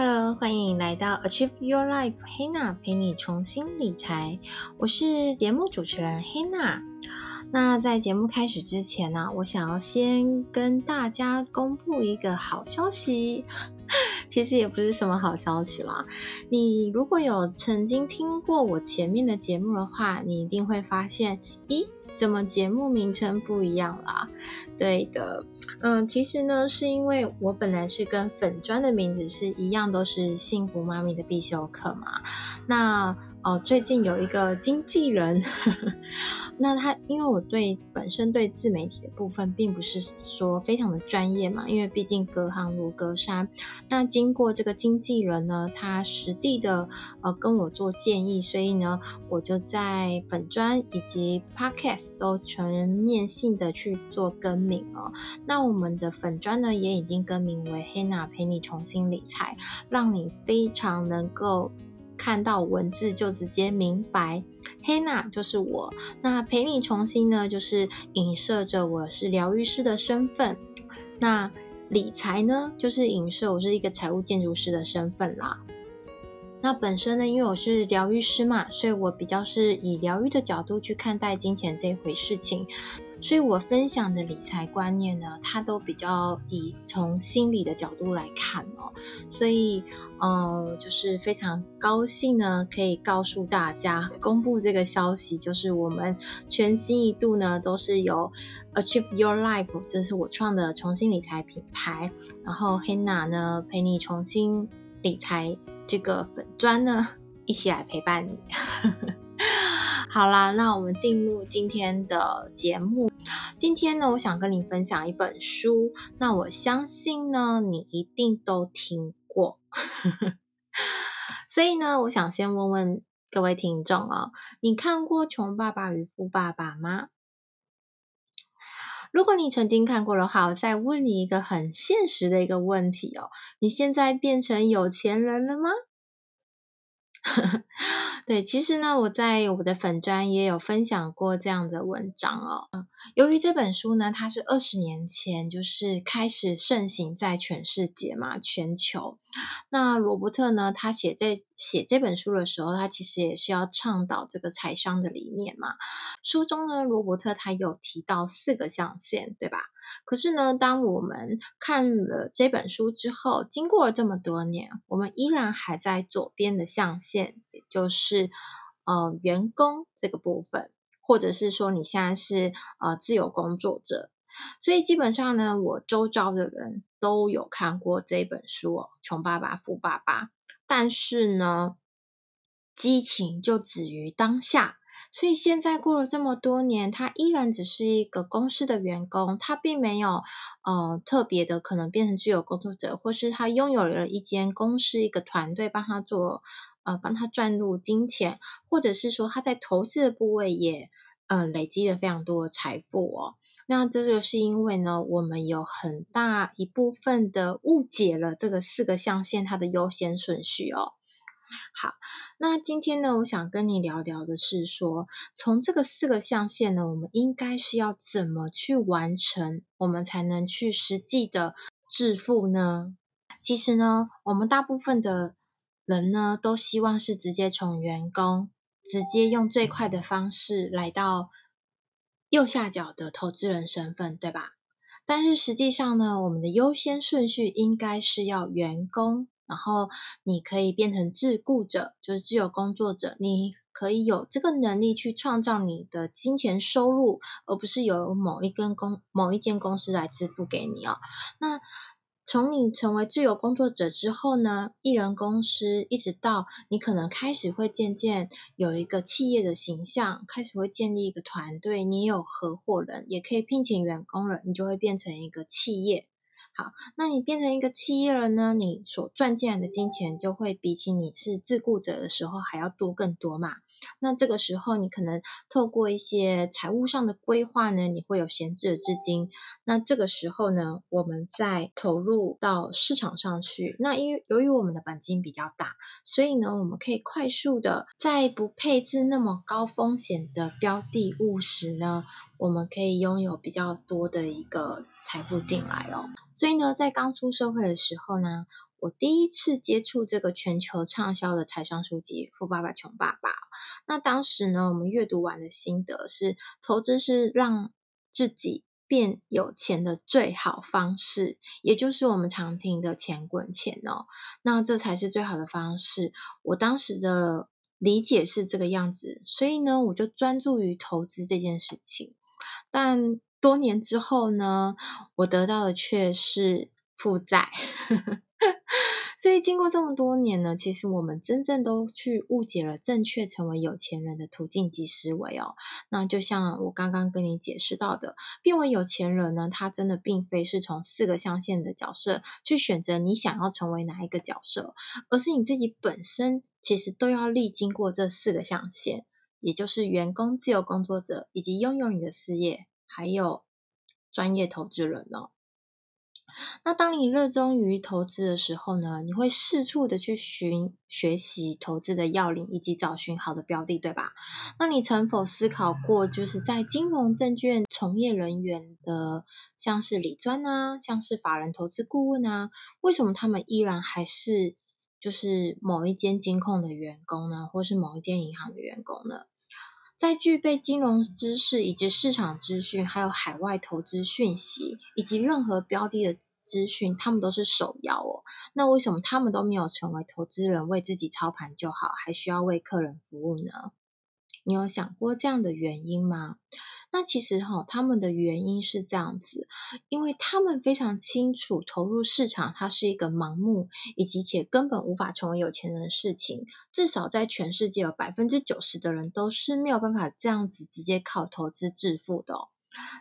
Hello，欢迎来到 Achieve Your Life Hanna 陪你重新理财。我是节目主持人 Hanna。那在节目开始之前呢、我想要先跟大家公布一个好消息。其实也不是什么好消息啦。你如果有曾经听过我前面的节目的话，你一定会发现，咦，怎么节目名称不一样啦？对的，嗯，其实呢，是因为我本来是跟粉专的名字是一样，都是幸福妈咪的必修课嘛。那哦，最近有一个经纪人，那他因为我对本身对自媒体的部分并不是说非常的专业嘛，因为毕竟隔行如隔山。那经过这个经纪人呢，他实地的呃跟我做建议，所以呢，我就在粉专以及 Podcast 都全面性的去做更名了。那我们的粉专呢，也已经更名为 Hanna 陪你重新理财，让你非常能够。看到文字就直接明白黑娜就是我。那陪你重新呢，就是影射着我是疗愈师的身份。那理财呢，就是影射我是一个财务建筑师的身份啦。那本身呢，因为我是疗愈师嘛，所以我比较是以疗愈的角度去看待金钱这一回事情。所以我分享的理财观念呢，它都比较以从心理的角度来看哦，所以，呃，就是非常高兴呢，可以告诉大家，公布这个消息，就是我们全新一度呢，都是由 Achieve Your Life，这是我创的重新理财品牌，然后 Hannah 呢，陪你重新理财这个粉专呢，一起来陪伴你。好啦，那我们进入今天的节目。今天呢，我想跟你分享一本书。那我相信呢，你一定都听过。所以呢，我想先问问各位听众哦，你看过《穷爸爸与富爸爸》吗？如果你曾经看过的话，我再问你一个很现实的一个问题哦，你现在变成有钱人了吗？对，其实呢，我在我的粉专也有分享过这样的文章哦。由于这本书呢，它是二十年前就是开始盛行在全世界嘛，全球。那罗伯特呢，他写这写这本书的时候，他其实也是要倡导这个财商的理念嘛。书中呢，罗伯特他有提到四个象限，对吧？可是呢，当我们看了这本书之后，经过了这么多年，我们依然还在左边的象限，就是呃员工这个部分，或者是说你现在是呃自由工作者，所以基本上呢，我周遭的人都有看过这本书哦，《穷爸爸富爸爸》，但是呢，激情就止于当下。所以现在过了这么多年，他依然只是一个公司的员工，他并没有呃特别的可能变成自由工作者，或是他拥有了一间公司、一个团队帮他做呃帮他赚入金钱，或者是说他在投资的部位也呃累积了非常多的财富哦。那这就是因为呢，我们有很大一部分的误解了这个四个象限它的优先顺序哦。好，那今天呢，我想跟你聊聊的是说，从这个四个象限呢，我们应该是要怎么去完成，我们才能去实际的致富呢？其实呢，我们大部分的人呢，都希望是直接从员工，直接用最快的方式来到右下角的投资人身份，对吧？但是实际上呢，我们的优先顺序应该是要员工。然后你可以变成自雇者，就是自由工作者，你可以有这个能力去创造你的金钱收入，而不是由某一根公某一间公司来支付给你哦。那从你成为自由工作者之后呢，艺人公司一直到你可能开始会渐渐有一个企业的形象，开始会建立一个团队，你有合伙人，也可以聘请员工了，你就会变成一个企业。好，那你变成一个企业了呢？你所赚进来的金钱就会比起你是自雇者的时候还要多更多嘛。那这个时候，你可能透过一些财务上的规划呢，你会有闲置的资金。那这个时候呢，我们再投入到市场上去。那因为由于我们的本金比较大，所以呢，我们可以快速的在不配置那么高风险的标的物时呢，我们可以拥有比较多的一个财富进来哦。所以呢，在刚出社会的时候呢，我第一次接触这个全球畅销的财商书籍《富爸爸穷爸爸》。那当时呢，我们阅读完的心得是：投资是让自己变有钱的最好方式，也就是我们常听的钱滚钱哦。那这才是最好的方式。我当时的理解是这个样子，所以呢，我就专注于投资这件事情。但多年之后呢，我得到的却是负债。所以经过这么多年呢，其实我们真正都去误解了正确成为有钱人的途径及思维哦。那就像我刚刚跟你解释到的，变为有钱人呢，他真的并非是从四个象限的角色去选择你想要成为哪一个角色，而是你自己本身其实都要历经过这四个象限，也就是员工、自由工作者以及拥有你的事业，还有专业投资人哦。那当你热衷于投资的时候呢，你会四处的去寻学习投资的要领，以及找寻好的标的，对吧？那你曾否思考过，就是在金融证券从业人员的，像是理专啊，像是法人投资顾问啊，为什么他们依然还是就是某一间金控的员工呢，或是某一间银行的员工呢？在具备金融知识以及市场资讯，还有海外投资讯息，以及任何标的的资讯，他们都是首要哦。那为什么他们都没有成为投资人，为自己操盘就好，还需要为客人服务呢？你有想过这样的原因吗？那其实哈，他们的原因是这样子，因为他们非常清楚投入市场，它是一个盲目以及且根本无法成为有钱人的事情。至少在全世界有百分之九十的人都是没有办法这样子直接靠投资致富的。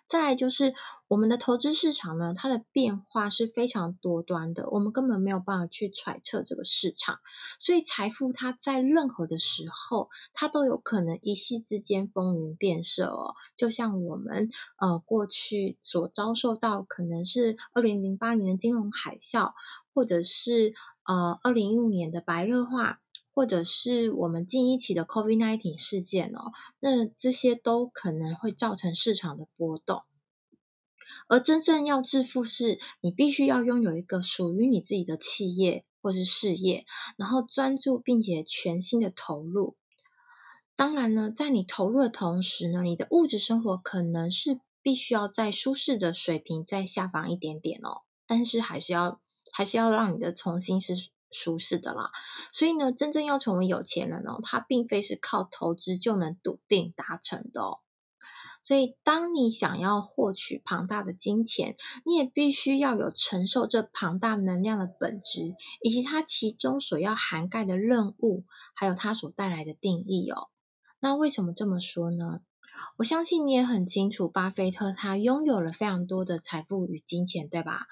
再来就是我们的投资市场呢，它的变化是非常多端的，我们根本没有办法去揣测这个市场，所以财富它在任何的时候，它都有可能一夕之间风云变色哦。就像我们呃过去所遭受到，可能是二零零八年的金融海啸，或者是呃二零一五年的白热化。或者是我们近一起的 COVID-19 事件哦，那这些都可能会造成市场的波动。而真正要致富，是你必须要拥有一个属于你自己的企业或是事业，然后专注并且全心的投入。当然呢，在你投入的同时呢，你的物质生活可能是必须要在舒适的水平再下放一点点哦，但是还是要还是要让你的重心是。舒适的啦，所以呢，真正要成为有钱人哦，他并非是靠投资就能笃定达成的哦。所以，当你想要获取庞大的金钱，你也必须要有承受这庞大能量的本质，以及它其中所要涵盖的任务，还有它所带来的定义哦。那为什么这么说呢？我相信你也很清楚，巴菲特他拥有了非常多的财富与金钱，对吧？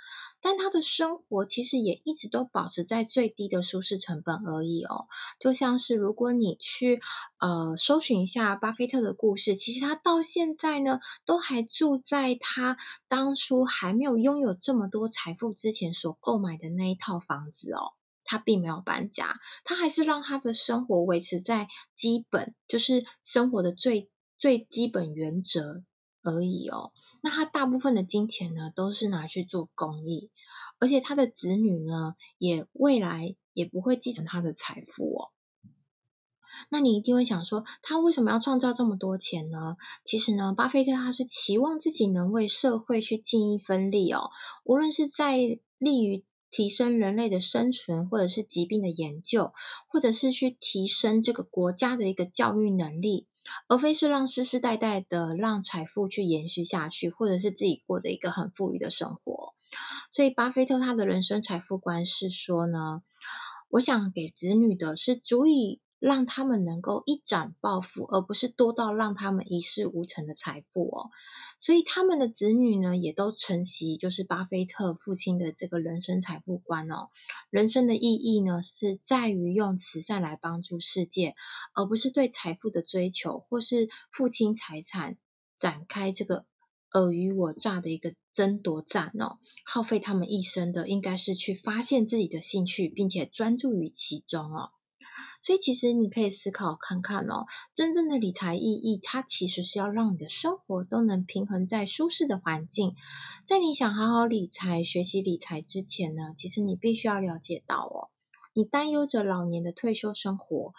但他的生活其实也一直都保持在最低的舒适成本而已哦。就像是如果你去呃搜寻一下巴菲特的故事，其实他到现在呢都还住在他当初还没有拥有这么多财富之前所购买的那一套房子哦。他并没有搬家，他还是让他的生活维持在基本，就是生活的最。最基本原则而已哦。那他大部分的金钱呢，都是拿去做公益，而且他的子女呢，也未来也不会继承他的财富哦。那你一定会想说，他为什么要创造这么多钱呢？其实呢，巴菲特他是期望自己能为社会去尽一份力哦，无论是在利于提升人类的生存，或者是疾病的研究，或者是去提升这个国家的一个教育能力。而非是让世世代代的让财富去延续下去，或者是自己过着一个很富裕的生活。所以，巴菲特他的人生财富观是说呢，我想给子女的是足以。让他们能够一展抱负，而不是多到让他们一事无成的财富哦。所以他们的子女呢，也都承袭就是巴菲特父亲的这个人生财富观哦。人生的意义呢，是在于用慈善来帮助世界，而不是对财富的追求，或是父亲财产展开这个尔虞我诈的一个争夺战哦。耗费他们一生的，应该是去发现自己的兴趣，并且专注于其中哦。所以其实你可以思考看看哦，真正的理财意义，它其实是要让你的生活都能平衡在舒适的环境。在你想好好理财、学习理财之前呢，其实你必须要了解到哦，你担忧着老年的退休生活。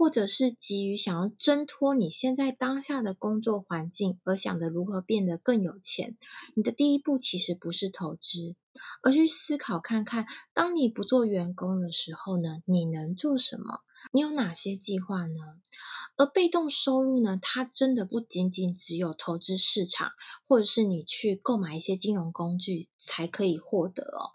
或者是急于想要挣脱你现在当下的工作环境，而想着如何变得更有钱，你的第一步其实不是投资，而去思考看看，当你不做员工的时候呢，你能做什么？你有哪些计划呢？而被动收入呢，它真的不仅仅只有投资市场，或者是你去购买一些金融工具才可以获得哦。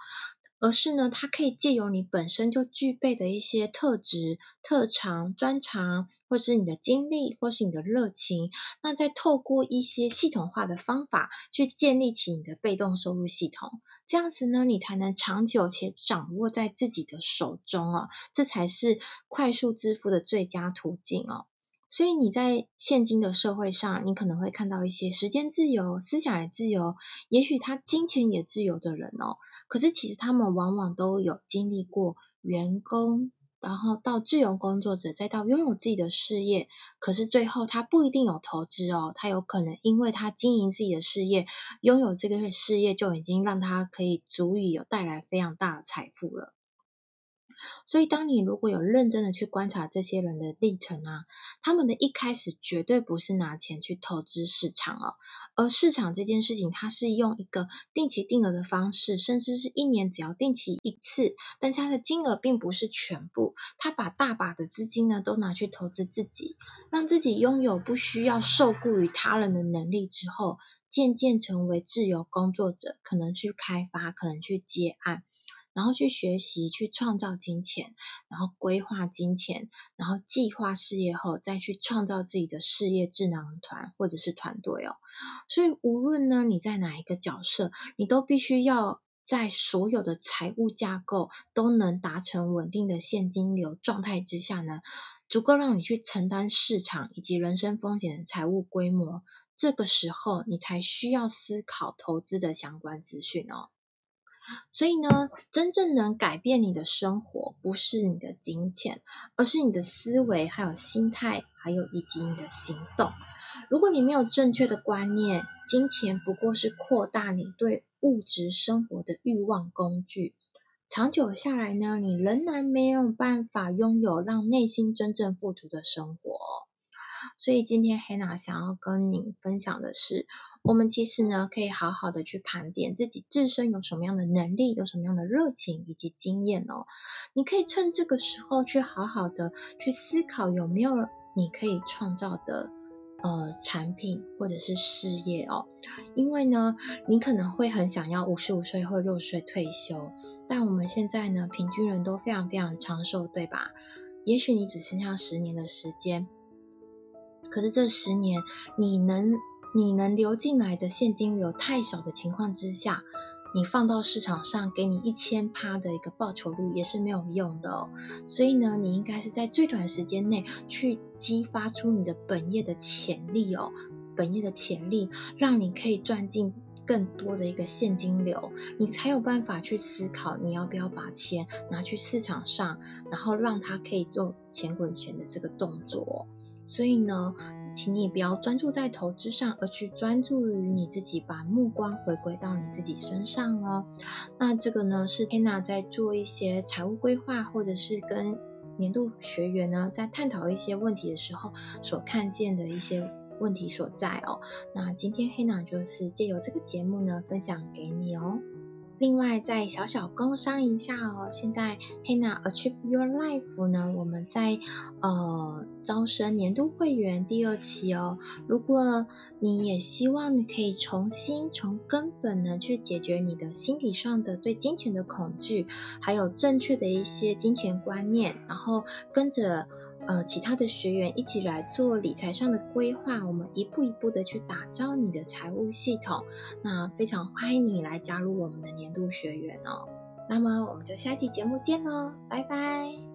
而是呢，它可以借由你本身就具备的一些特质、特长、专长，或是你的经历，或是你的热情，那再透过一些系统化的方法去建立起你的被动收入系统，这样子呢，你才能长久且掌握在自己的手中哦，这才是快速致富的最佳途径哦。所以你在现今的社会上，你可能会看到一些时间自由、思想也自由，也许他金钱也自由的人哦。可是其实他们往往都有经历过员工，然后到自由工作者，再到拥有自己的事业。可是最后他不一定有投资哦，他有可能因为他经营自己的事业，拥有这个事业就已经让他可以足以有带来非常大的财富了。所以，当你如果有认真的去观察这些人的历程啊，他们的一开始绝对不是拿钱去投资市场哦，而市场这件事情，它是用一个定期定额的方式，甚至是一年只要定期一次，但是它的金额并不是全部，他把大把的资金呢都拿去投资自己，让自己拥有不需要受雇于他人的能力之后，渐渐成为自由工作者，可能去开发，可能去接案。然后去学习，去创造金钱，然后规划金钱，然后计划事业后，再去创造自己的事业智囊团或者是团队哦。所以无论呢你在哪一个角色，你都必须要在所有的财务架构都能达成稳定的现金流状态之下呢，足够让你去承担市场以及人生风险的财务规模。这个时候，你才需要思考投资的相关资讯哦。所以呢，真正能改变你的生活，不是你的金钱，而是你的思维，还有心态，还有以及你的行动。如果你没有正确的观念，金钱不过是扩大你对物质生活的欲望工具。长久下来呢，你仍然没有办法拥有让内心真正富足的生活。所以今天黑娜想要跟你分享的是。我们其实呢，可以好好的去盘点自己自身有什么样的能力，有什么样的热情以及经验哦。你可以趁这个时候去好好的去思考，有没有你可以创造的呃产品或者是事业哦。因为呢，你可能会很想要五十五岁或六十岁退休，但我们现在呢，平均人都非常非常长寿，对吧？也许你只剩下十年的时间，可是这十年你能。你能流进来的现金流太少的情况之下，你放到市场上给你一千趴的一个报酬率也是没有用的。所以呢，你应该是在最短时间内去激发出你的本业的潜力哦，本业的潜力，让你可以赚进更多的一个现金流，你才有办法去思考你要不要把钱拿去市场上，然后让它可以做钱滚钱的这个动作。所以呢。请你不要专注在投资上，而去专注于你自己，把目光回归到你自己身上哦。那这个呢，是 Hannah 在做一些财务规划，或者是跟年度学员呢在探讨一些问题的时候所看见的一些问题所在哦。那今天 Hannah 就是借由这个节目呢，分享给你哦。另外，再小小工商一下哦。现在 Hannah Achieve Your Life 呢，我们在呃招生年度会员第二期哦。如果你也希望你可以重新从根本呢去解决你的心理上的对金钱的恐惧，还有正确的一些金钱观念，然后跟着。呃，其他的学员一起来做理财上的规划，我们一步一步的去打造你的财务系统。那非常欢迎你来加入我们的年度学员哦。那么我们就下期节目见喽，拜拜。